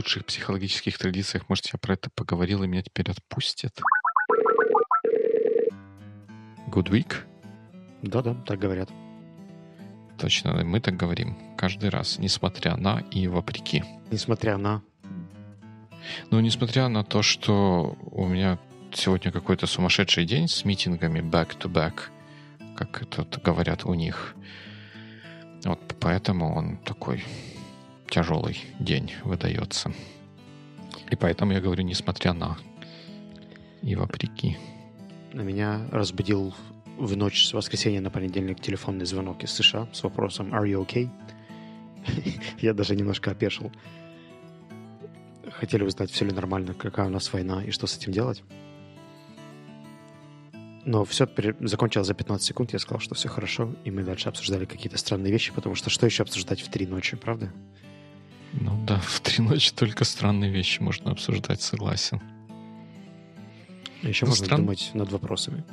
лучших психологических традициях, может, я про это поговорил, и меня теперь отпустят. Good week? Да-да, так говорят. Точно, мы так говорим каждый раз, несмотря на и вопреки. Несмотря на... Ну, несмотря на то, что у меня сегодня какой-то сумасшедший день с митингами back-to-back, как это говорят у них. Вот поэтому он такой тяжелый день выдается. И поэтому я говорю, несмотря на и вопреки. На меня разбудил в ночь с воскресенья на понедельник телефонный звонок из США с вопросом «Are you okay?» Я даже немножко опешил. Хотели узнать, все ли нормально, какая у нас война и что с этим делать. Но все закончилось за 15 секунд, я сказал, что все хорошо, и мы дальше обсуждали какие-то странные вещи, потому что что еще обсуждать в три ночи, правда? Ну да, в три ночи только странные вещи можно обсуждать, согласен. Еще ну, можно стран... думать над вопросами.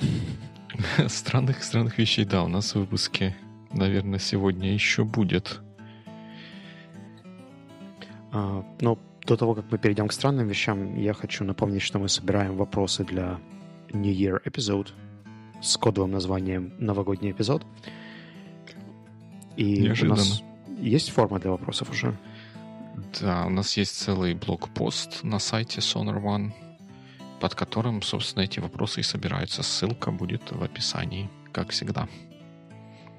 Странных, странных вещей, да, у нас в выпуске, наверное, сегодня еще будет. А, но до того, как мы перейдем к странным вещам, я хочу напомнить, что мы собираем вопросы для New Year Episode с кодовым названием «Новогодний эпизод». И Неожиданно. у нас есть форма для вопросов уже? Да, у нас есть целый блокпост на сайте Sonar One, под которым, собственно, эти вопросы и собираются. Ссылка будет в описании, как всегда.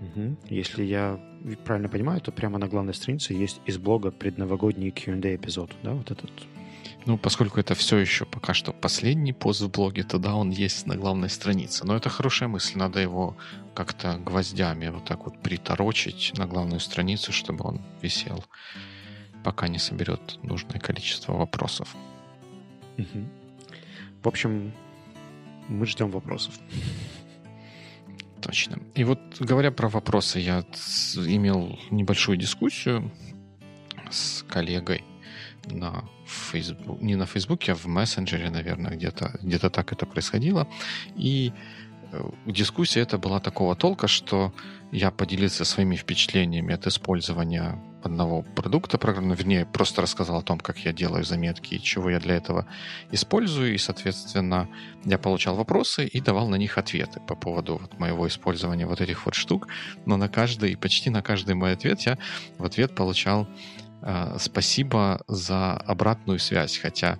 Угу. Если я правильно понимаю, то прямо на главной странице есть из блога предновогодний Q&A эпизод, да, вот этот ну, поскольку это все еще пока что последний пост в блоге, то да, он есть на главной странице. Но это хорошая мысль, надо его как-то гвоздями вот так вот приторочить на главную страницу, чтобы он висел, пока не соберет нужное количество вопросов. Угу. В общем, мы ждем вопросов. Точно. И вот говоря про вопросы, я имел небольшую дискуссию с коллегой на Facebook, не на Фейсбуке, а в мессенджере, наверное, где-то где так это происходило. И э, дискуссия это была такого толка, что я поделился своими впечатлениями от использования одного продукта программного, вернее, просто рассказал о том, как я делаю заметки и чего я для этого использую, и, соответственно, я получал вопросы и давал на них ответы по поводу вот моего использования вот этих вот штук, но на каждый, почти на каждый мой ответ я в ответ получал э, спасибо за обратную связь, хотя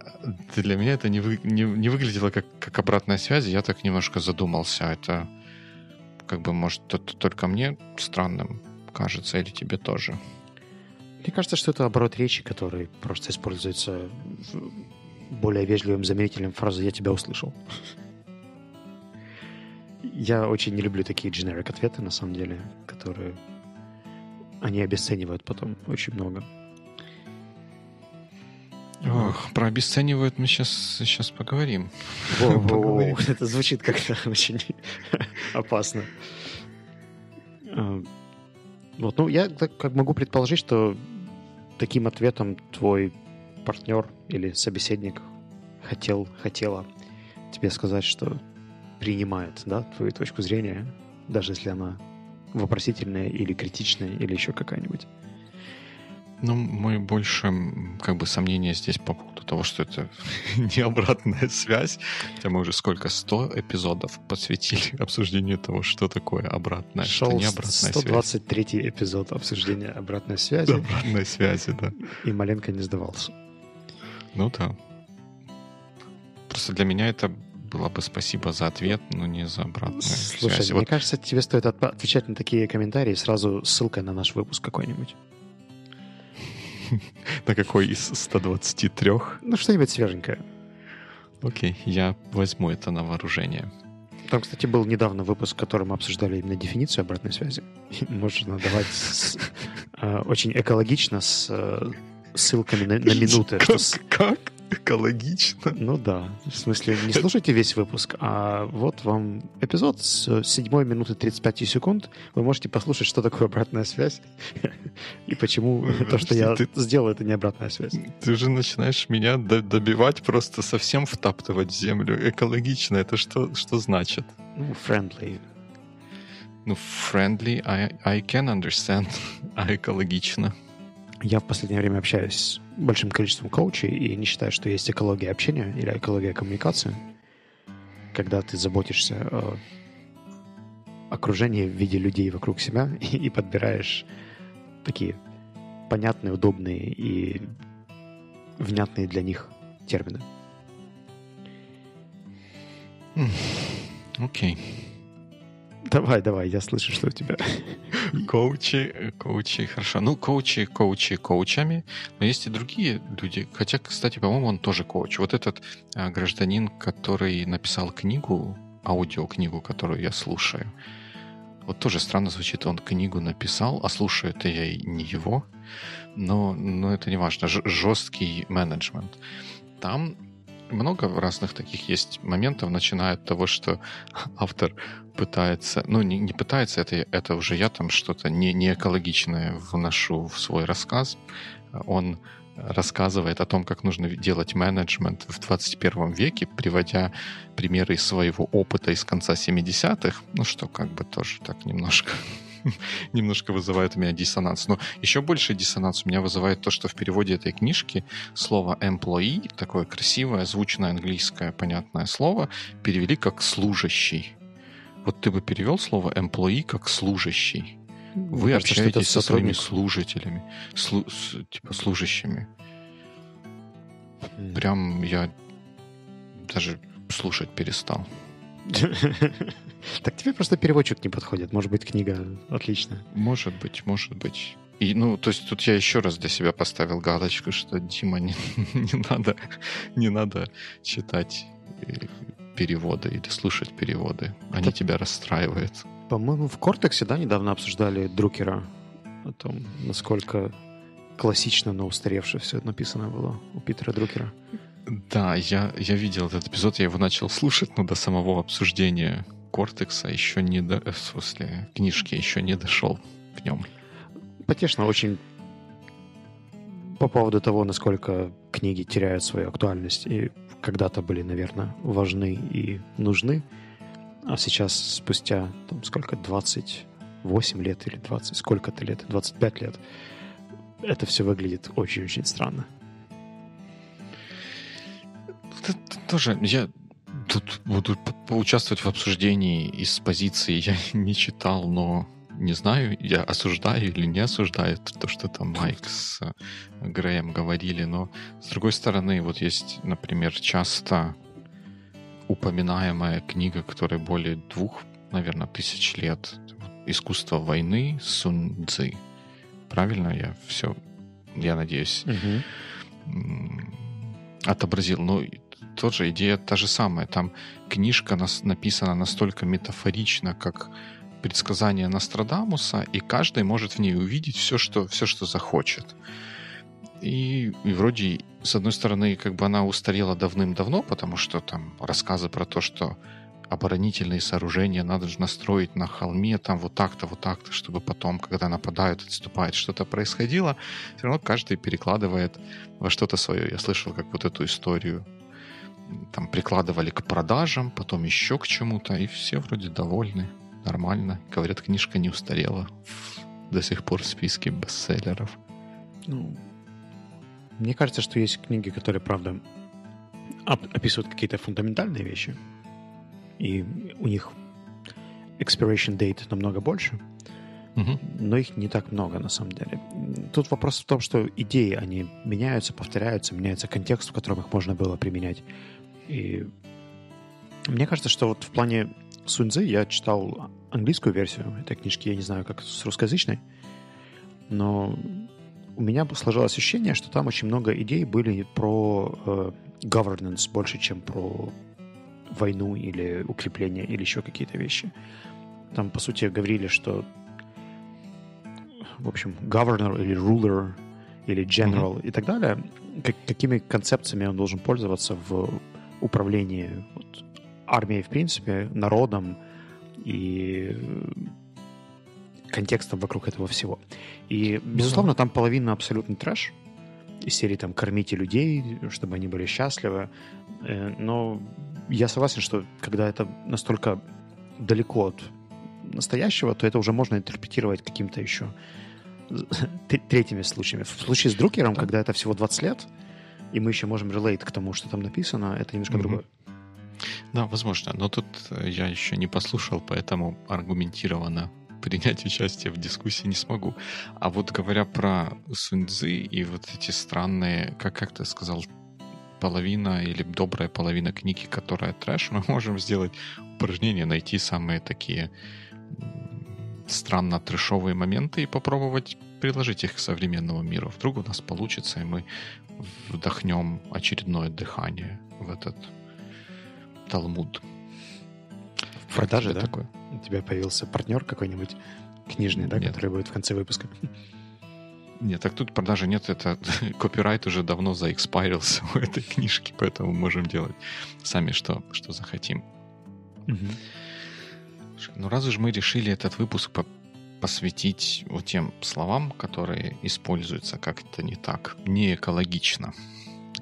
э, для меня это не, вы, не, не выглядело как, как обратная связь, я так немножко задумался, это как бы, может, это только мне странным кажется, или тебе тоже? Мне кажется, что это оборот речи, который просто используется более вежливым заменителем фразы «я тебя услышал». Я очень не люблю такие generic ответы, на самом деле, которые они обесценивают потом очень много. Ох, про обесценивают мы сейчас, сейчас поговорим. Во-во-во, это звучит как-то очень опасно. Вот, ну, я как могу предположить, что таким ответом твой партнер или собеседник хотел, хотела тебе сказать, что принимает, да, твою точку зрения, даже если она вопросительная или критичная или еще какая-нибудь. Ну, мой больше как бы сомнение здесь по поводу того, что это не обратная связь. Хотя мы уже сколько, 100 эпизодов посвятили обсуждению того, что такое обратная, Шел что не обратная 123 связь. эпизод обсуждения обратной связи. Обратной связи, да. И маленько не сдавался. Ну да. Просто для меня это было бы спасибо за ответ, но не за обратную Слушай, связь. мне вот... кажется, тебе стоит отвечать на такие комментарии сразу ссылкой на наш выпуск какой-нибудь. На какой из 123? Ну, что-нибудь свеженькое. Окей, я возьму это на вооружение. Там, кстати, был недавно выпуск, в котором мы обсуждали именно дефиницию обратной связи. Можно давать с, э, очень экологично с э, ссылками на, на минуты. Как? Что... как? Экологично. Ну да. В смысле, не слушайте весь выпуск, а вот вам эпизод с 7 минуты 35 секунд. Вы можете послушать, что такое обратная связь и почему то, что я сделал, это не обратная связь. Ты уже начинаешь меня добивать, просто совсем втаптывать в землю. Экологично, это что, что значит? Ну, friendly. Ну, friendly, I, I can understand. А экологично? Я в последнее время общаюсь с большим количеством коучей и не считаю, что есть экология общения или экология коммуникации, когда ты заботишься о окружении в виде людей вокруг себя и, и подбираешь такие понятные, удобные и внятные для них термины. Окей. Okay. Давай, давай, я слышу, что у тебя. Коучи, коучи, хорошо. Ну, коучи, коучи, коучами. Но есть и другие люди. Хотя, кстати, по-моему, он тоже коуч. Вот этот а, гражданин, который написал книгу, аудиокнигу, которую я слушаю. Вот тоже странно звучит, он книгу написал, а слушаю это я и не его. Но, но это не важно. Жесткий менеджмент. Там много разных таких есть моментов, начиная от того, что автор пытается, ну, не, не пытается, это, это уже я там что-то не, не экологичное вношу в свой рассказ. Он рассказывает о том, как нужно делать менеджмент в 21 веке, приводя примеры из своего опыта из конца 70-х, ну что как бы тоже так немножко немножко вызывает у меня диссонанс. Но еще больше диссонанс у меня вызывает то, что в переводе этой книжки слово employee, такое красивое, звучное английское понятное слово, перевели как служащий. Вот ты бы перевел слово employee как служащий. Вы Кажется, общаетесь со своими служителями, слу, с, типа служащими. Прям я даже слушать перестал. Так тебе просто переводчик не подходит. Может быть, книга отличная. Может быть, может быть. И, ну, то есть тут я еще раз для себя поставил галочку, что Дима, не, не надо, не надо читать э, переводы или слушать переводы. Они Это, тебя расстраивают. По-моему, в Кортексе, да, недавно обсуждали Друкера о том, насколько классично, но устаревшее все это написано было у Питера Друкера. Да, я, я видел этот эпизод, я его начал слушать, но до самого обсуждения Кортекса еще не до... Э, в смысле, книжки еще не дошел в нем. Потешно очень по поводу того, насколько книги теряют свою актуальность и когда-то были, наверное, важны и нужны, а сейчас спустя, там, сколько, 28 лет или 20, сколько-то лет, 25 лет, это все выглядит очень-очень странно. Это тоже, я тут буду поучаствовать в обсуждении из позиции я не читал, но не знаю, я осуждаю или не осуждаю то, что там Майк с э, Греем говорили, но с другой стороны, вот есть, например, часто упоминаемая книга, которая более двух, наверное, тысяч лет. «Искусство войны» Сун Цзы. Правильно я все, я надеюсь, угу. отобразил. Но тоже идея та же самая. Там книжка нас, написана настолько метафорично, как предсказание Нострадамуса, и каждый может в ней увидеть все, что, все, что захочет. И, и вроде, с одной стороны, как бы она устарела давным-давно, потому что там рассказы про то, что оборонительные сооружения надо же настроить на холме, там вот так-то, вот так-то, чтобы потом, когда нападают, отступает, что-то происходило. Все равно каждый перекладывает во что-то свое. Я слышал, как вот эту историю там прикладывали к продажам, потом еще к чему-то, и все вроде довольны, нормально. Говорят, книжка не устарела до сих пор в списке бестселлеров. Ну, мне кажется, что есть книги, которые, правда, описывают какие-то фундаментальные вещи, и у них expiration date намного больше, угу. но их не так много на самом деле. Тут вопрос в том, что идеи, они меняются, повторяются, меняется контекст, в котором их можно было применять. И мне кажется, что вот в плане Суньцзы я читал английскую версию этой книжки, я не знаю, как с русскоязычной, но у меня сложилось ощущение, что там очень много идей были про э, governance больше, чем про войну или укрепление или еще какие-то вещи. Там, по сути, говорили, что в общем, governor или ruler или general mm-hmm. и так далее, как, какими концепциями он должен пользоваться в управлении вот, армией, в принципе, народом и контекстом вокруг этого всего. И, безусловно, там половина абсолютный трэш из серии там «Кормите людей, чтобы они были счастливы». Э, но я согласен, что когда это настолько далеко от настоящего, то это уже можно интерпретировать каким-то еще третьими случаями. В случае с Друкером, когда это всего 20 лет, и мы еще можем релейт к тому, что там написано, это немножко mm-hmm. другое. Да, возможно. Но тут э, я еще не послушал, поэтому аргументированно принять участие в дискуссии не смогу. А вот говоря про Суньцзы и вот эти странные, как, как ты сказал, половина или добрая половина книги, которая трэш, мы можем сделать упражнение, найти самые такие странно трэшовые моменты и попробовать приложить их к современному миру. Вдруг у нас получится, и мы вдохнем очередное дыхание в этот Талмуд. В продаже, да? Такое? У тебя появился партнер какой-нибудь книжный, да, нет. который будет в конце выпуска? Нет, так тут продажи нет, это копирайт уже давно заэкспайрился у этой книжки, поэтому можем делать сами, что, что захотим. Угу. Ну, раз уж мы решили этот выпуск по посвятить вот тем словам, которые используются как-то не так, не экологично,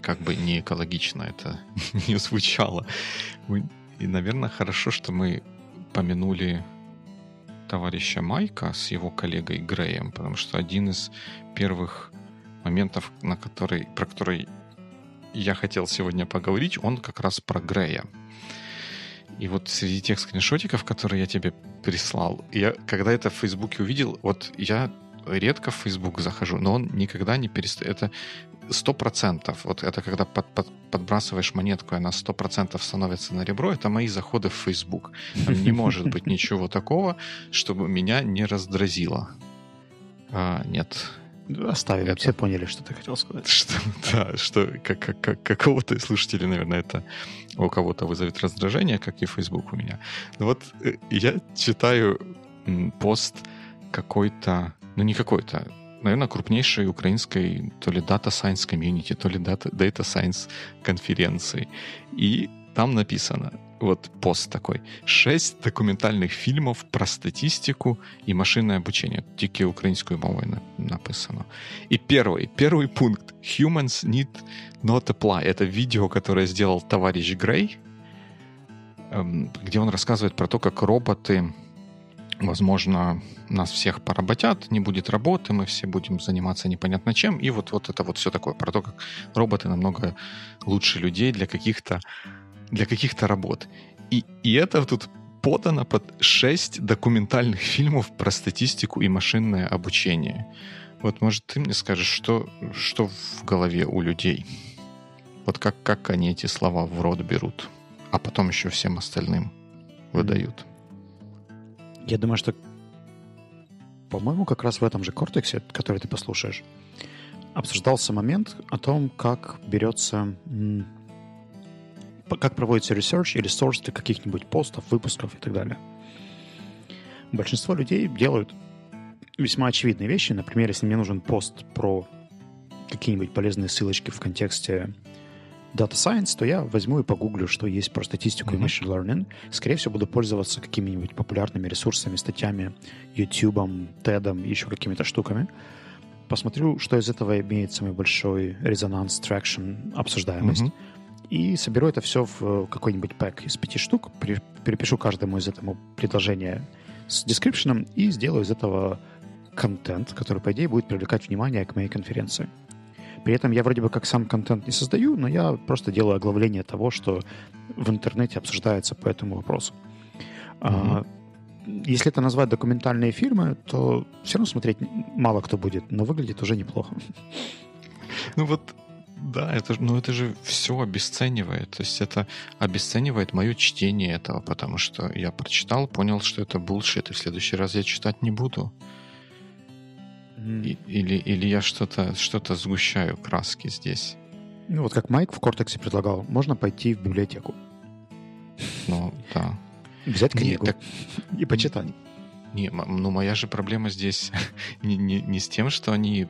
как бы не экологично это не звучало. И, наверное, хорошо, что мы помянули товарища Майка с его коллегой Греем, потому что один из первых моментов, на который, про который я хотел сегодня поговорить, он как раз про Грея. И вот среди тех скриншотиков, которые я тебе прислал, я когда это в Фейсбуке увидел, вот я редко в Facebook захожу, но он никогда не перестает. Это сто процентов. Вот это когда под, под, подбрасываешь монетку, и она сто процентов становится на ребро, это мои заходы в Facebook. Там не может быть ничего такого, чтобы меня не раздразило. А, нет. Оставили, это... все поняли, что ты хотел сказать. Что, да, что как, как, как, какого-то слушателя, наверное, это у кого-то вызовет раздражение, как и Facebook у меня. Но вот э, я читаю пост какой-то, ну не какой-то, наверное, крупнейшей украинской то ли Data Science Community, то ли Data, Data Science конференции. И там написано, вот пост такой, шесть документальных фильмов про статистику и машинное обучение. Тільки українською мовою написано. И первый, первый пункт. Humans need not apply. Это видео, которое сделал товарищ Грей, эм, где он рассказывает про то, как роботы возможно, нас всех поработят, не будет работы, мы все будем заниматься непонятно чем. И вот, вот это вот все такое про то, как роботы намного лучше людей для каких-то для каких-то работ. И, и это тут подано под шесть документальных фильмов про статистику и машинное обучение. Вот, может, ты мне скажешь, что, что в голове у людей? Вот как, как они эти слова в рот берут, а потом еще всем остальным выдают. Я думаю, что, по-моему, как раз в этом же кортексе, который ты послушаешь, обсуждался момент о том, как берется, как проводится research или source для каких-нибудь постов, выпусков и так далее. Большинство людей делают весьма очевидные вещи. Например, если мне нужен пост про какие-нибудь полезные ссылочки в контексте Data Science, то я возьму и погуглю, что есть про статистику mm-hmm. и machine learning. Скорее всего, буду пользоваться какими-нибудь популярными ресурсами, статьями, YouTube, TED, еще какими-то штуками. Посмотрю, что из этого имеет самый большой резонанс, traction, обсуждаемость. Mm-hmm. И соберу это все в какой-нибудь pack из пяти штук, перепишу каждому из этого предложения с description и сделаю из этого контент, который, по идее, будет привлекать внимание к моей конференции. При этом я вроде бы как сам контент не создаю, но я просто делаю оглавление того, что в интернете обсуждается по этому вопросу. Mm-hmm. Если это назвать документальные фильмы, то все равно смотреть мало кто будет, но выглядит уже неплохо. Ну вот да, это, ну это же все обесценивает. То есть это обесценивает мое чтение этого, потому что я прочитал, понял, что это булшит, и в следующий раз я читать не буду. И, или, или я что-то что сгущаю краски здесь. Ну, вот как Майк в Кортексе предлагал, можно пойти в библиотеку. Ну, да. Взять книгу не, так... и почитать. Не, ну моя же проблема здесь не, не, не с тем, что они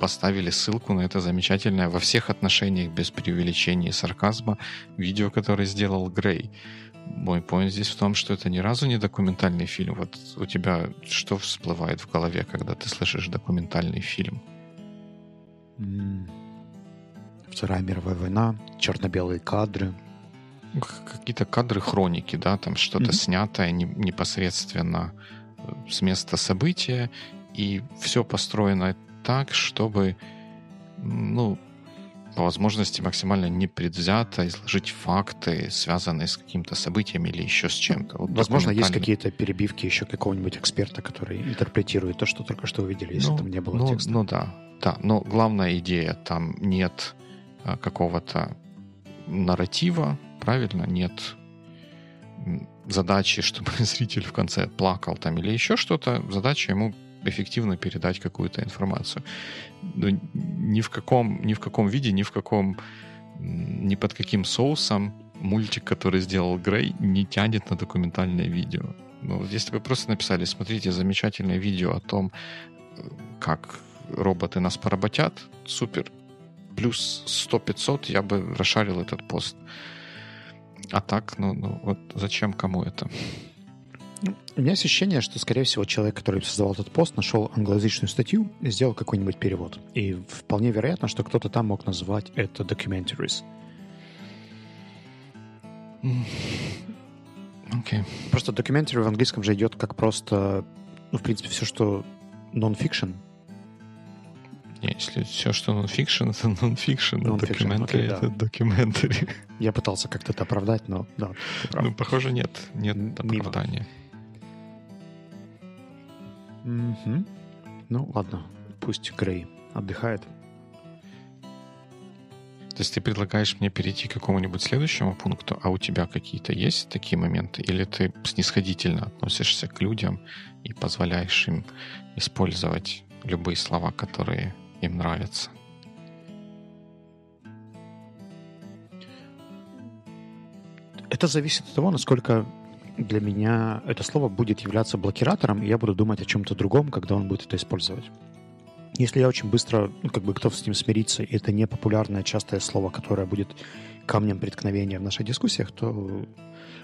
поставили ссылку на это замечательное во всех отношениях без преувеличения и сарказма видео, которое сделал Грей. Мой поинт здесь в том, что это ни разу не документальный фильм. Вот у тебя что всплывает в голове, когда ты слышишь документальный фильм? Вторая мировая война, черно-белые кадры. Какие-то кадры хроники, да, там что-то mm-hmm. снятое непосредственно э, с места события, и все построено так, чтобы, ну, по возможности максимально непредвзято изложить факты, связанные с каким-то событием или еще с чем-то. Вот Возможно, есть какие-то перебивки еще какого-нибудь эксперта, который интерпретирует то, что только что увидели, если ну, там не было ну, текста. Ну да, да. Но главная идея, там нет а, какого-то нарратива, правильно, нет задачи, чтобы зритель в конце плакал там или еще что-то. Задача ему эффективно передать какую-то информацию. Но ни в каком, ни в каком виде, ни в каком, ни под каким соусом мультик, который сделал Грей, не тянет на документальное видео. Ну, если бы просто написали, смотрите, замечательное видео о том, как роботы нас поработят, супер. Плюс 100-500 я бы расшарил этот пост. А так, ну, ну вот зачем кому это? У меня ощущение, что, скорее всего, человек, который создавал этот пост, нашел англоязычную статью и сделал какой-нибудь перевод. И вполне вероятно, что кто-то там мог назвать это documentaries. Okay. Просто documentary в английском же идет как просто, ну, в принципе, все, что non-fiction. Не, если все, что non-fiction, это non-fiction, а documentary okay, это documentary. Я пытался как-то это оправдать, но да. Ну, похоже, нет. Нет оправдания. Угу. Ну, ладно. Пусть Грей отдыхает. То есть ты предлагаешь мне перейти к какому-нибудь следующему пункту, а у тебя какие-то есть такие моменты? Или ты снисходительно относишься к людям и позволяешь им использовать любые слова, которые им нравятся? Это зависит от того, насколько для меня это слово будет являться блокиратором, и я буду думать о чем-то другом, когда он будет это использовать. Если я очень быстро, ну, как бы готов с ним смириться, и это не популярное, частое слово, которое будет камнем преткновения в наших дискуссиях, то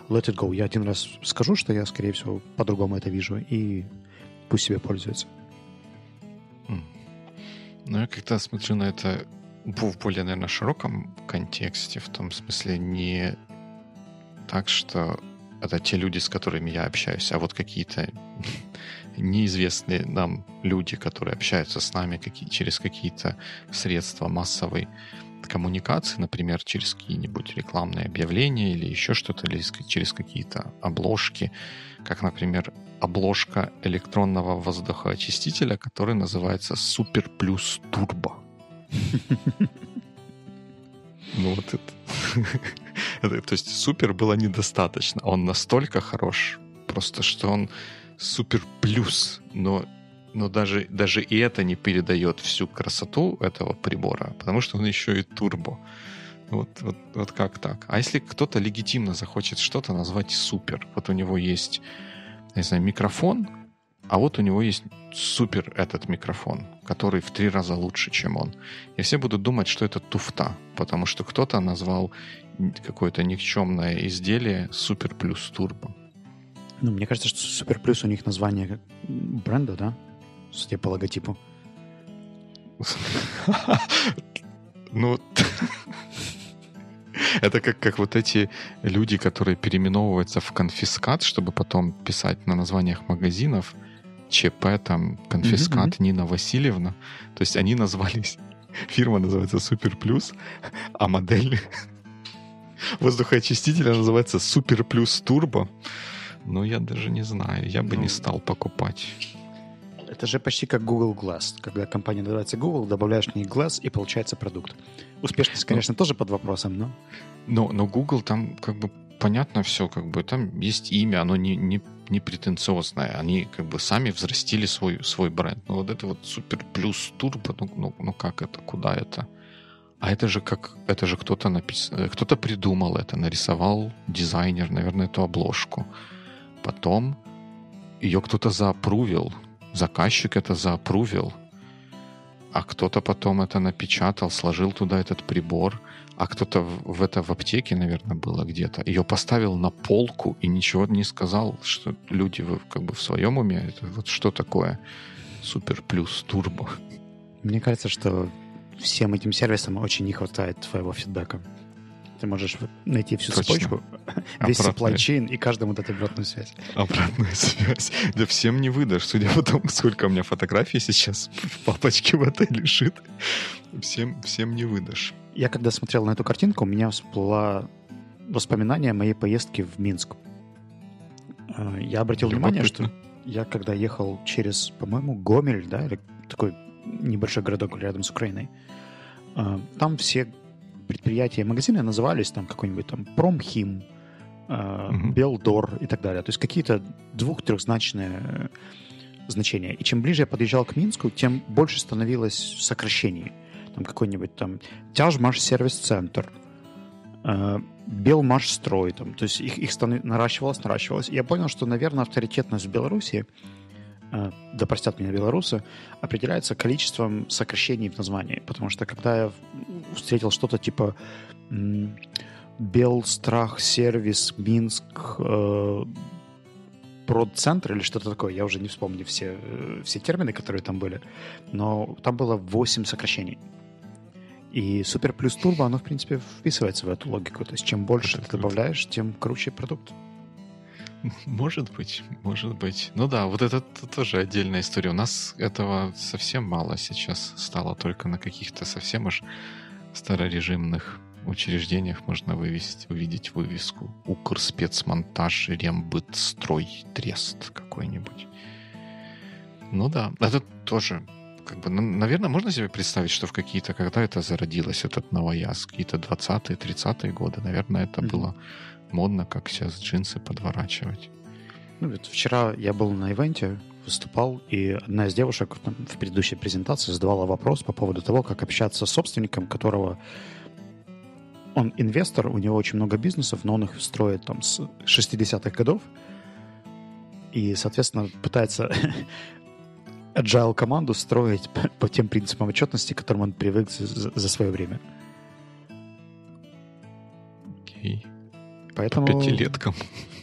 let it go. Я один раз скажу, что я, скорее всего, по-другому это вижу, и пусть себе пользуется. Ну, я как-то смотрю на это в более, наверное, широком контексте, в том смысле не так, что это те люди, с которыми я общаюсь, а вот какие-то неизвестные нам люди, которые общаются с нами какие, через какие-то средства массовой коммуникации, например, через какие-нибудь рекламные объявления или еще что-то, или через какие-то обложки, как, например, обложка электронного воздухоочистителя, который называется Супер Плюс Турбо. Ну вот это. То есть супер было недостаточно. Он настолько хорош, просто что он супер плюс, но но даже, даже и это не передает всю красоту этого прибора, потому что он еще и турбо. Вот, вот, вот как так? А если кто-то легитимно захочет что-то назвать супер? Вот у него есть, не знаю, микрофон, а вот у него есть супер этот микрофон, который в три раза лучше, чем он. И все будут думать, что это туфта, потому что кто-то назвал какое-то никчемное изделие супер плюс турбо. Ну, мне кажется, что супер плюс у них название бренда, да? Судя по логотипу. Ну, это как, как вот эти люди, которые переименовываются в конфискат, чтобы потом писать на названиях магазинов – ЧП, там, конфискат mm-hmm. Нина Васильевна. То есть они назвались, фирма называется Супер Плюс, а модель воздухоочистителя называется Супер Плюс Турбо. Ну, я даже не знаю, я бы ну, не стал покупать. Это же почти как Google Glass. Когда компания называется Google, добавляешь в ней Glass, и получается продукт. Успешность, ну, конечно, ну, тоже под вопросом, но... Но, но Google там как бы понятно все, как бы там есть имя, оно не, не, не претенциозное. Они как бы сами взрастили свой, свой бренд. Ну вот это вот супер плюс турбо, ну, ну, ну как это, куда это? А это же как, это же кто-то написал, э, кто-то придумал это, нарисовал дизайнер, наверное, эту обложку. Потом ее кто-то заапрувил, заказчик это заапрувил, а кто-то потом это напечатал, сложил туда этот прибор – а кто-то в, в это в аптеке, наверное, было где-то, ее поставил на полку и ничего не сказал, что люди в, как бы в своем уме, это вот что такое супер плюс турбо. Мне кажется, что всем этим сервисам очень не хватает твоего фидбэка. Ты можешь найти всю Точно. цепочку, весь supply chain и каждому дать обратную связь. Обратную связь. Да всем не выдашь, судя по тому, сколько у меня фотографий сейчас в папочке в отеле лежит. Всем, всем не выдашь. Я когда смотрел на эту картинку, у меня всплыла воспоминание моей поездки в Минск. Э, я обратил внимание, что я когда ехал через, по-моему, Гомель, да, или такой небольшой городок рядом с Украиной, э, там все предприятия и магазины назывались там какой-нибудь там Промхим, uh Белдор и так далее. То есть какие-то двух-трехзначные значения. И чем ближе я подъезжал к Минску, тем больше становилось сокращений. Там какой-нибудь там Тяжмаш сервис-центр, Белмашстрой, там, то есть их, их наращивалось, наращивалось. И я понял, что, наверное, авторитетность в Беларуси, э, да простят меня белорусы, определяется количеством сокращений в названии. Потому что когда я встретил что-то типа Белстрах, сервис, Минск, э, продцентр или что-то такое, я уже не вспомню все, э, все термины, которые там были, но там было 8 сокращений. И Супер плюс турбо, оно, в принципе, вписывается в эту логику. То есть, чем больше ты добавляешь, тем круче продукт. Может быть, может быть. Ну да, вот это тоже отдельная история. У нас этого совсем мало сейчас стало, только на каких-то совсем уж старорежимных учреждениях можно вывести, увидеть вывеску Укрспецмонтаж, Рембытстрой, Трест какой-нибудь. Ну да, это тоже как бы, ну, наверное, можно себе представить, что в какие-то, когда это зародилось, этот новояз, какие-то 20-е, 30-е годы, наверное, это mm-hmm. было модно, как сейчас джинсы подворачивать. Ну, вот вчера я был на ивенте, выступал, и одна из девушек там, в предыдущей презентации задавала вопрос по поводу того, как общаться с собственником, которого он инвестор, у него очень много бизнесов, но он их строит там с 60-х годов, и, соответственно, пытается agile команду строить по тем принципам отчетности, к которым он привык за, за свое время. Окей. Поэтому... По пятилеткам.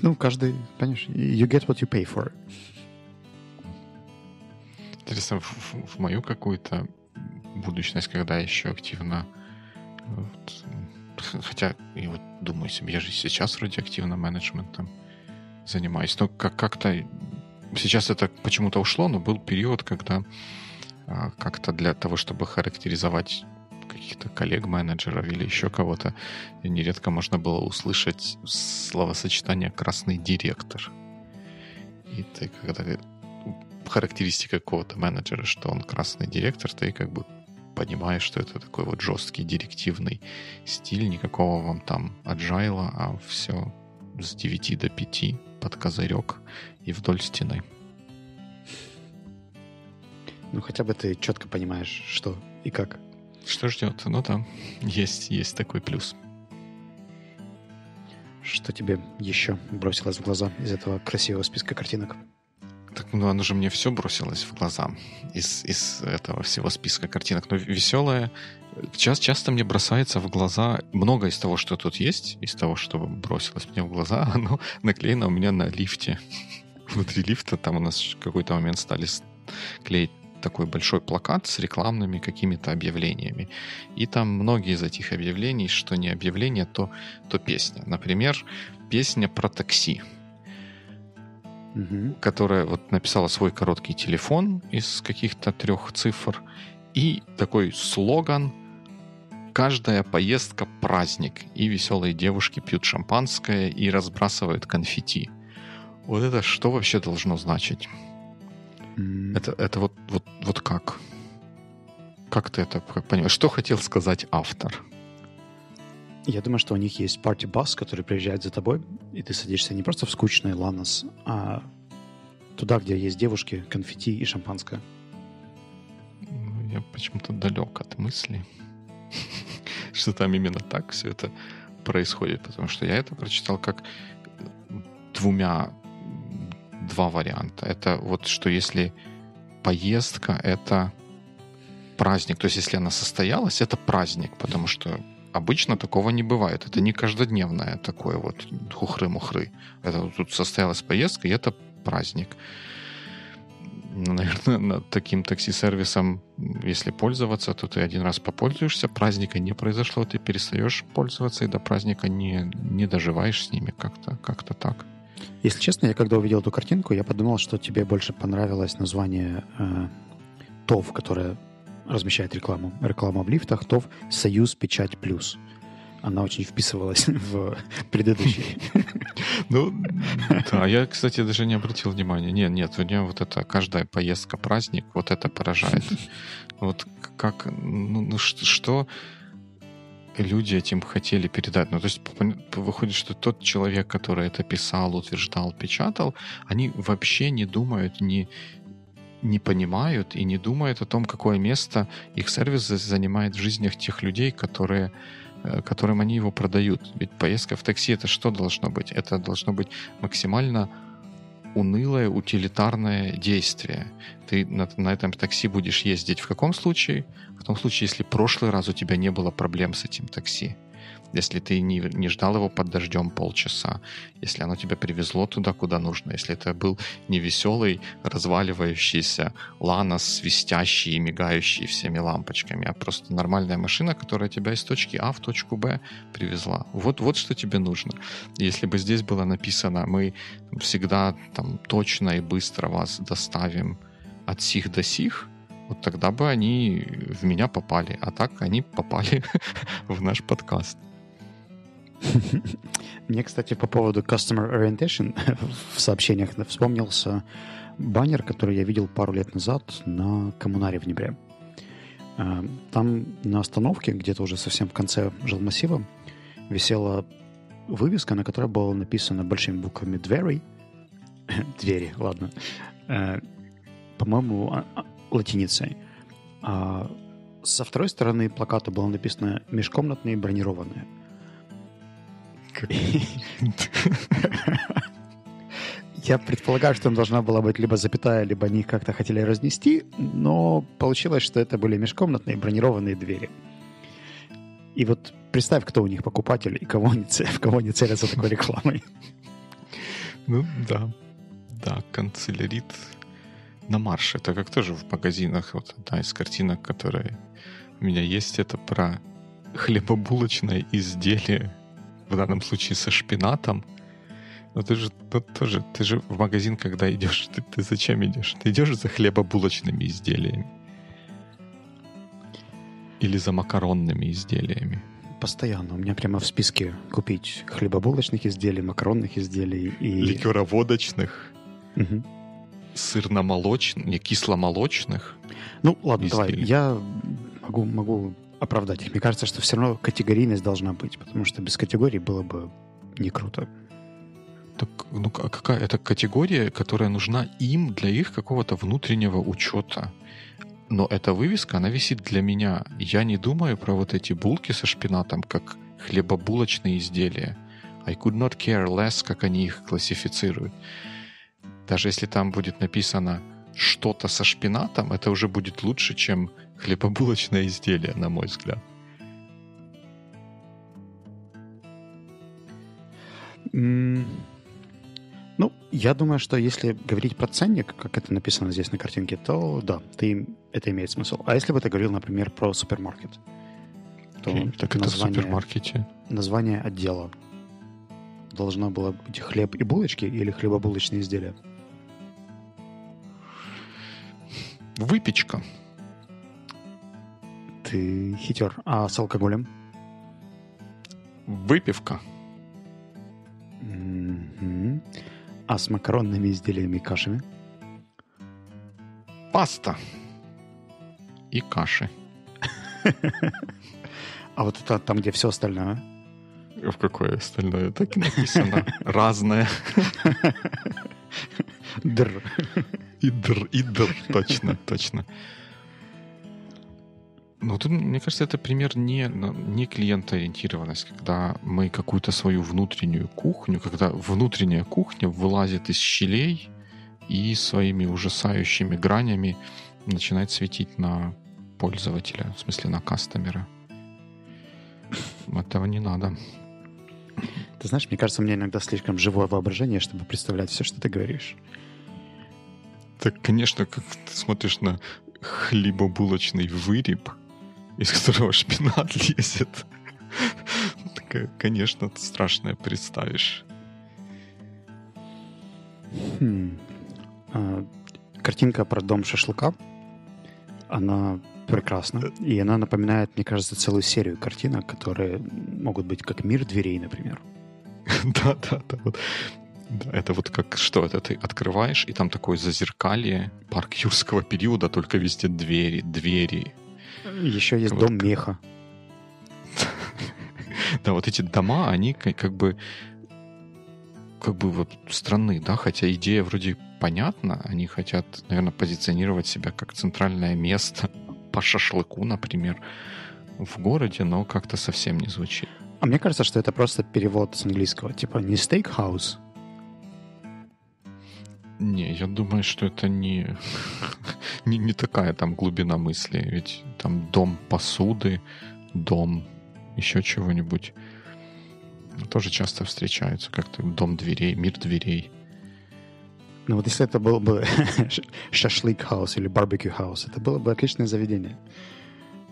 Ну, каждый, понимаешь, you get what you pay for. Интересно, в, в мою какую-то будущность, когда я еще активно вот, хотя, я вот думаю себе, я же сейчас вроде активно менеджментом занимаюсь, но как- как-то Сейчас это почему-то ушло, но был период, когда а, как-то для того, чтобы характеризовать каких-то коллег-менеджеров или еще кого-то, нередко можно было услышать словосочетание «красный директор». И ты, когда характеристика какого-то менеджера, что он красный директор, ты как бы понимаешь, что это такой вот жесткий директивный стиль, никакого вам там аджайла, а все с 9 до 5 под козырек и вдоль стены. Ну, хотя бы ты четко понимаешь, что и как. Что ждет? Ну да, есть, есть такой плюс. Что тебе еще бросилось в глаза из этого красивого списка картинок? Так, ну, оно же мне все бросилось в глаза из, из этого всего списка картинок. Но веселое, Сейчас часто мне бросается в глаза много из того, что тут есть, из того, что бросилось мне в глаза, оно наклеено у меня на лифте. Внутри лифта там у нас в какой-то момент стали клеить такой большой плакат с рекламными какими-то объявлениями. И там многие из этих объявлений, что не объявление, то, то песня. Например, песня про такси, угу. которая вот написала свой короткий телефон из каких-то трех цифр и такой слоган каждая поездка — праздник, и веселые девушки пьют шампанское и разбрасывают конфетти. Вот это что вообще должно значить? Mm. Это, это вот, вот, вот как? Как ты это понимаешь? Что хотел сказать автор? Я думаю, что у них есть парти-бас, который приезжает за тобой, и ты садишься не просто в скучный ланос, а туда, где есть девушки, конфетти и шампанское. Я почему-то далек от мысли. что там именно так все это происходит, потому что я это прочитал как двумя два варианта. Это вот что если поездка это праздник, то есть если она состоялась, это праздник, потому что обычно такого не бывает. Это не каждодневное такое вот хухры-мухры. Это тут состоялась поездка, и это праздник. Ну, наверное, таким такси-сервисом, если пользоваться, то ты один раз попользуешься, праздника не произошло, ты перестаешь пользоваться и до праздника не, не доживаешь с ними как-то как так. Если честно, я когда увидел эту картинку, я подумал, что тебе больше понравилось название э, ТОВ, которое размещает рекламу. Реклама в лифтах, ТОВ «Союз Печать Плюс» она очень вписывалась в предыдущий. Ну, да, я, кстати, даже не обратил внимания. Нет, нет, у нее вот это каждая поездка, праздник, вот это поражает. Вот как, ну, ну что люди этим хотели передать. Ну, то есть выходит, что тот человек, который это писал, утверждал, печатал, они вообще не думают, не, не понимают и не думают о том, какое место их сервис занимает в жизнях тех людей, которые Э, которым они его продают. Ведь поездка в такси это что должно быть? Это должно быть максимально унылое утилитарное действие. Ты на, на этом такси будешь ездить в каком случае? В том случае, если в прошлый раз у тебя не было проблем с этим такси если ты не, не ждал его под дождем полчаса, если оно тебя привезло туда, куда нужно, если это был не веселый, разваливающийся ланос, свистящий и мигающий всеми лампочками, а просто нормальная машина, которая тебя из точки А в точку Б привезла. Вот, вот что тебе нужно. Если бы здесь было написано, мы всегда там точно и быстро вас доставим от сих до сих, вот тогда бы они в меня попали. А так они попали в наш подкаст. Мне, кстати, по поводу Customer Orientation в сообщениях вспомнился баннер, который я видел пару лет назад на Коммунаре в Днепре. А, там на остановке, где-то уже совсем в конце жилмассива, висела вывеска, на которой было написано большими буквами «Двери». Двери, ладно. А, по-моему, а, латиницей. А со второй стороны плаката было написано «Межкомнатные бронированные». Я предполагаю, что там должна была быть либо запятая, либо они как-то хотели разнести, но получилось, что это были межкомнатные бронированные двери. И вот представь, кто у них покупатель и кого они, в кого они целятся такой рекламой. Ну да, да, канцелярит на марше. Это как тоже в магазинах. Вот одна из картинок, которая у меня есть, это про хлебобулочное изделие в данном случае со шпинатом. Но ты же ну, тоже, ты же в магазин, когда идешь, ты, ты зачем идешь? Ты идешь за хлебобулочными изделиями? Или за макаронными изделиями? Постоянно. У меня прямо в списке купить хлебобулочных изделий, макаронных изделий и... Ликероводочных. Угу. Сырно-молочных, не кисломолочных. Ну, ладно, изделий. давай. Я могу, могу оправдать их. Мне кажется, что все равно категорийность должна быть, потому что без категории было бы не круто. Так, ну, а какая это категория, которая нужна им для их какого-то внутреннего учета? Но эта вывеска, она висит для меня. Я не думаю про вот эти булки со шпинатом, как хлебобулочные изделия. I could not care less, как они их классифицируют. Даже если там будет написано что-то со шпинатом, это уже будет лучше, чем хлебобулочное изделие, на мой взгляд. Mm. Ну, я думаю, что если говорить про ценник, как это написано здесь на картинке, то да, ты, это имеет смысл. А если бы ты говорил, например, про супермаркет, то okay, так это название, в супермаркете. Название отдела должно было быть хлеб и булочки или хлебобулочные изделия? Выпечка. Ты хитер. А с алкоголем? Выпивка. Mm-hmm. А с макаронными изделиями и кашами? Паста. И каши. А вот это там, где все остальное? В какое остальное? Так и написано. Разное. Др. И др, и др, точно, точно. Ну, тут, мне кажется, это пример не, не клиентоориентированность, когда мы какую-то свою внутреннюю кухню, когда внутренняя кухня вылазит из щелей и своими ужасающими гранями начинает светить на пользователя, в смысле на кастомера. Этого не надо. Ты знаешь, мне кажется, у меня иногда слишком живое воображение, чтобы представлять все, что ты говоришь. Так, конечно, как ты смотришь на хлебобулочный выреб, из которого шпинат лезет. Конечно, страшное представишь. Хм. А, картинка про дом шашлыка, она прекрасна. И она напоминает, мне кажется, целую серию картинок, которые могут быть как мир дверей, например. Да, да, да. Вот. Да, это вот как что это ты открываешь, и там такое зазеркалье, парк юрского периода, только везде двери, двери. Еще есть Вот дом меха. Да, вот эти дома, они ка- как бы как бы вот странны, да, хотя идея вроде понятна, они хотят, наверное, позиционировать себя как центральное место по шашлыку, например, в городе, но как-то совсем не звучит. А мне кажется, что это просто перевод с английского. Типа не стейкхаус, Не, я думаю, что это не, не, не такая там глубина мысли. Ведь там дом посуды, дом еще чего-нибудь тоже часто встречаются. Как-то дом дверей, мир дверей. Ну вот если это был бы шашлык- house или барбекю- house, это было бы отличное заведение.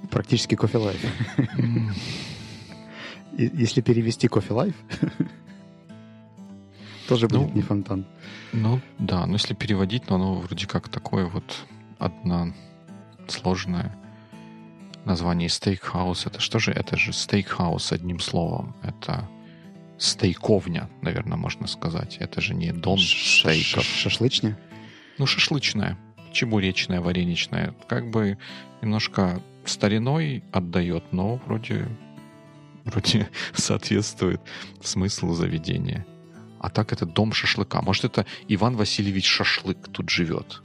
Практически кофе- life. М, И Если перевести кофе- life, тоже будет Ну, не фонтан. Ну, да, но если переводить, то оно вроде как такое вот одно сложное название стейкхаус. Это что же? Это же стейкхаус одним словом. Это стейковня, наверное, можно сказать. Это же не дом стейков. Шашлычня? Ну, шашлычная, чебуречная, вареничная. Как бы немножко стариной отдает, но вроде, вроде соответствует смыслу заведения. А так это дом шашлыка. Может, это Иван Васильевич Шашлык тут живет.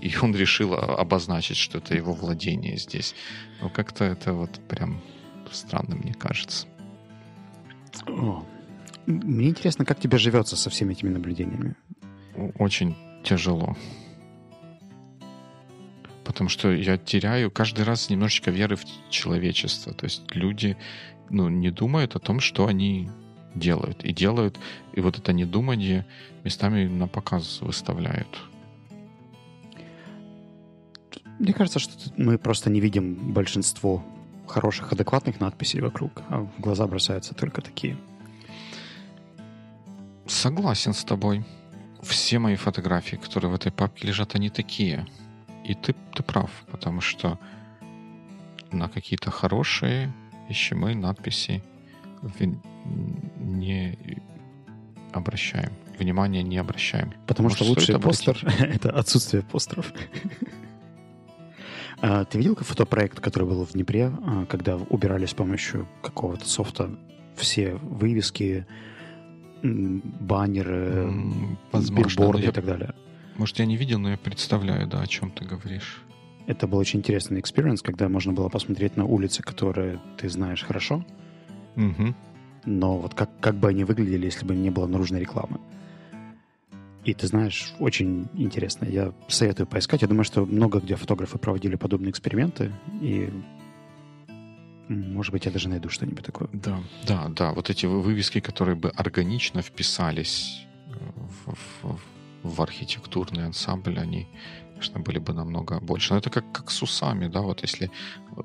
И он решил обозначить, что это его владение здесь. Но как-то это вот прям странно, мне кажется. О. Мне интересно, как тебе живется со всеми этими наблюдениями. Очень тяжело. Потому что я теряю каждый раз немножечко веры в человечество. То есть люди ну, не думают о том, что они делают. И делают, и вот это недумание местами на показ выставляют. Мне кажется, что мы просто не видим большинство хороших, адекватных надписей вокруг, а в глаза бросаются только такие. Согласен с тобой. Все мои фотографии, которые в этой папке лежат, они такие. И ты, ты прав, потому что на какие-то хорошие вещи мы надписи не обращаем. Внимания не обращаем. Потому Может, что лучший стоит обратить? постер — это отсутствие постеров. А, Ты видел фотопроект, который был в Днепре, а, когда убирали с помощью какого-то софта все вывески, баннеры, возможно, билборды но я- и так далее? Может, я не видел, но я представляю, да, о чем ты говоришь. Это был очень интересный experience, когда можно было посмотреть на улицы, которые ты знаешь хорошо, Мгм. но вот как, как бы они выглядели, если бы не было наружной рекламы. И ты знаешь, очень интересно. Я советую поискать. Я думаю, что много где фотографы проводили подобные эксперименты, и может быть, я даже найду что-нибудь такое. Да, да, да. Вот эти вы- вывески, которые бы органично вписались э, в, в- в архитектурный ансамбль, они, конечно, были бы намного больше. Но это как, как с усами, да, вот если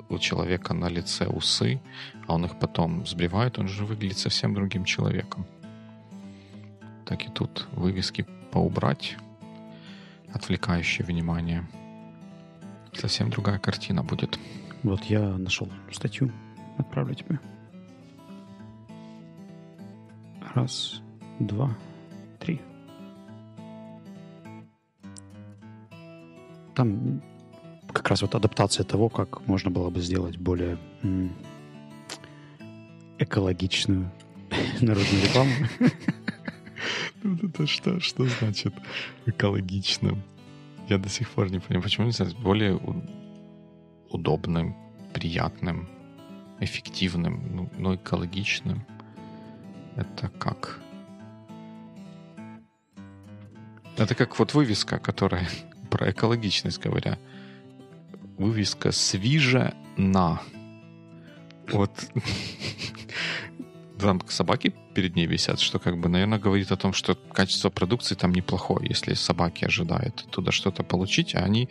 у человека на лице усы, а он их потом сбривает, он же выглядит совсем другим человеком. Так и тут вывески поубрать, отвлекающие внимание. Совсем другая картина будет. Вот я нашел статью. Отправлю тебе. Раз, два, три. Там как раз вот адаптация того, как можно было бы сделать более экологичную наружную рекламу. Это что, что значит экологичным? Я до сих пор не понимаю, почему нельзя более удобным, приятным, эффективным, ну, но экологичным. Это как? Это как вот вывеска, которая про экологичность говоря. Вывеска «Свиже на». Вот там собаки перед ней висят, что как бы, наверное, говорит о том, что качество продукции там неплохое, если собаки ожидают туда что-то получить, а они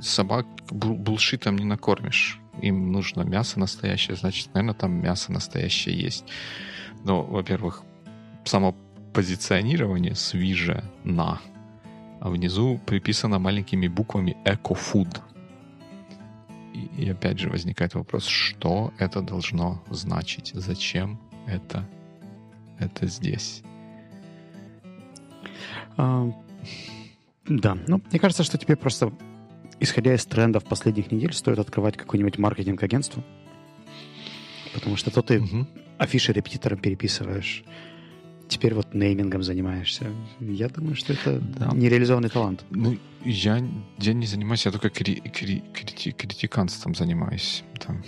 собак булшитом не накормишь. Им нужно мясо настоящее, значит, наверное, там мясо настоящее есть. Но, во-первых, само позиционирование свиже на, а внизу приписано маленькими буквами «Эко-фуд». И, и опять же возникает вопрос, что это должно значить? Зачем это, это здесь? А, да, ну, мне кажется, что тебе просто, исходя из трендов последних недель, стоит открывать какое-нибудь маркетинг-агентство. Потому что то ты угу. афиши репетитором переписываешь, теперь вот неймингом занимаешься. Я думаю, что это да. нереализованный талант. Ну, я, я не занимаюсь, я только кри, кри, крити, критиканством занимаюсь. Там.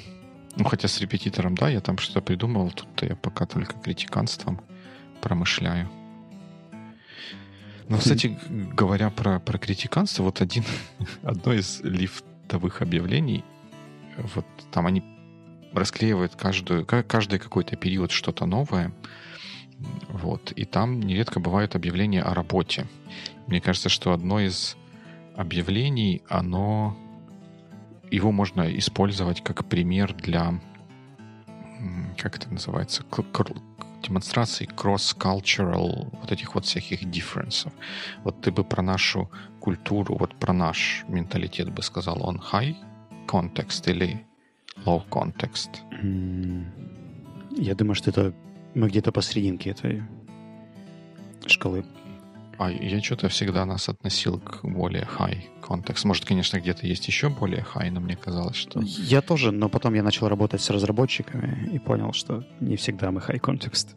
Ну, хотя с репетитором, да, я там что-то придумал, тут я пока только критиканством промышляю. Но, кстати, говоря про, про критиканство, вот один, одно из лифтовых объявлений, вот там они расклеивают каждую, каждый какой-то период что-то новое, вот. И там нередко бывают объявления о работе. Мне кажется, что одно из объявлений, оно его можно использовать как пример для как это называется демонстрации cross-cultural вот этих вот всяких differences. Вот ты бы про нашу культуру, вот про наш менталитет бы сказал, он high context или low context? Я думаю, что это мы где-то посерединке этой шкалы. А я что-то всегда нас относил к более high контекст. Может, конечно, где-то есть еще более high, но мне казалось, что... Я тоже, но потом я начал работать с разработчиками и понял, что не всегда мы high контекст.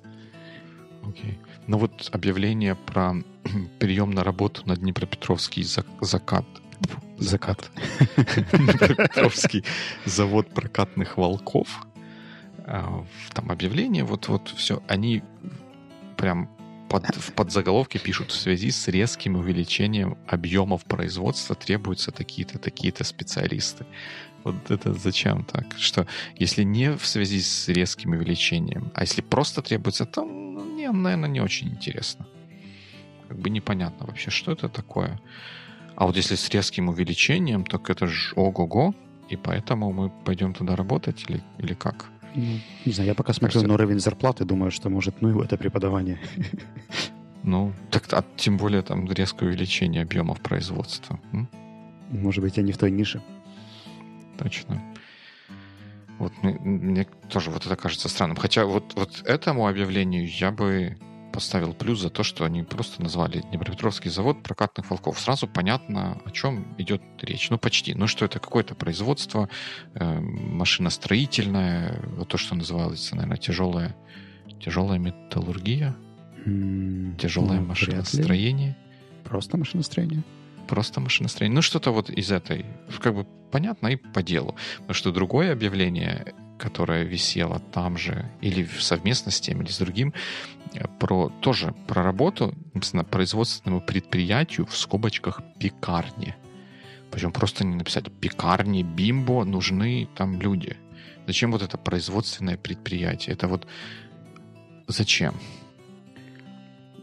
Окей. Okay. Ну вот объявление про прием на работу на Днепропетровский закат. Закат. Днепропетровский завод прокатных волков там объявление, вот, вот все, они прям под, в подзаголовке пишут, в связи с резким увеличением объемов производства требуются такие-то, такие-то специалисты. Вот это зачем так? Что если не в связи с резким увеличением, а если просто требуется, то, ну, не, наверное, не очень интересно. Как бы непонятно вообще, что это такое. А вот если с резким увеличением, так это же ого-го, и поэтому мы пойдем туда работать или, или как? Ну, не знаю, я пока смотрю Кажется... на уровень зарплаты, думаю, что может, ну и это преподавание. Ну, так а тем более там резкое увеличение объемов производства. М? Может быть, я не в той нише. Точно. Вот мне, мне тоже вот это кажется странным. Хотя вот, вот этому объявлению я бы поставил плюс за то, что они просто назвали Днепропетровский завод прокатных волков. Сразу понятно, о чем идет речь. Ну, почти. Ну, что это какое-то производство э, машиностроительное, вот то, что называется, наверное, тяжелая, тяжелая металлургия, mm, тяжелое ну, машиностроение. Просто машиностроение? Просто машиностроение. Ну, что-то вот из этой. Как бы понятно и по делу. Потому что другое объявление которая висела там же, или совместно с тем, или с другим, э, про тоже про работу производственному предприятию в скобочках пекарни. Причем просто не написать пекарни, бимбо, нужны там люди. Зачем вот это производственное предприятие? Это вот зачем?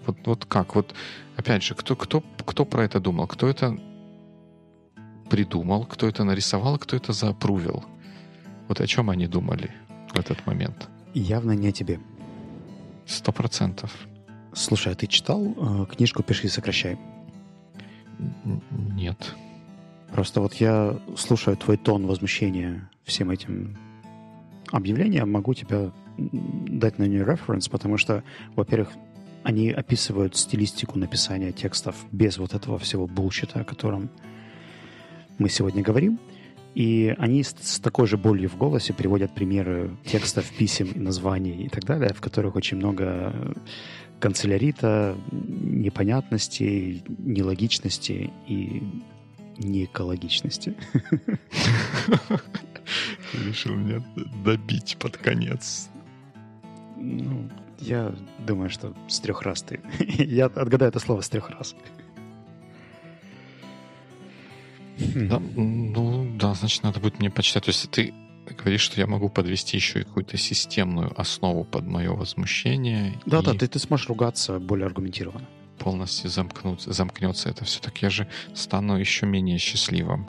Вот, вот как? Вот опять же, кто, кто, кто про это думал? Кто это придумал? Кто это нарисовал? Кто это заапрувил? Вот о чем они думали в этот момент? Явно не о тебе. Сто процентов. Слушай, а ты читал э, книжку «Пиши и сокращай»? Нет. Просто вот я слушаю твой тон возмущения всем этим объявлениям, могу тебя дать на нее референс, потому что, во-первых, они описывают стилистику написания текстов без вот этого всего булщита, о котором мы сегодня говорим. И они с, с такой же болью в голосе приводят примеры текстов, писем, названий и так далее, в которых очень много канцелярита, непонятностей, нелогичности и неэкологичности. Решил меня добить под конец. Ну, я думаю, что с трех раз ты... я отгадаю это слово с трех раз. Да, ну значит, надо будет мне почитать. То есть ты говоришь, что я могу подвести еще и какую-то системную основу под мое возмущение. Да-да, ты, ты сможешь ругаться более аргументированно. Полностью замкнуть, замкнется это все. Так я же стану еще менее счастливым.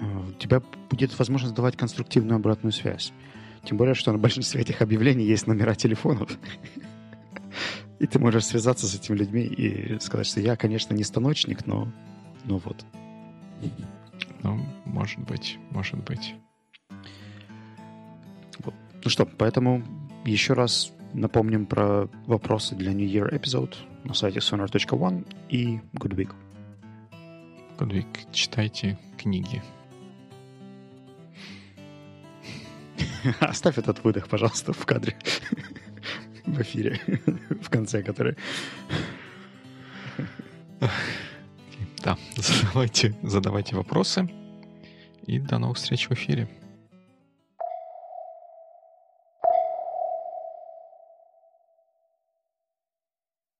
А, у тебя будет возможность давать конструктивную обратную связь. Тем более, что на большинстве этих объявлений есть номера телефонов. И ты можешь связаться с этими людьми и сказать, что я, конечно, не станочник, но, но вот. Может быть, может быть. Вот. Ну что, поэтому еще раз напомним про вопросы для New Year Episode на сайте sonar.one и Good Week. Good Week. Читайте книги. Оставь этот выдох, пожалуйста, в кадре. В эфире. В конце, который... Да, задавайте, задавайте вопросы. И до новых встреч в эфире.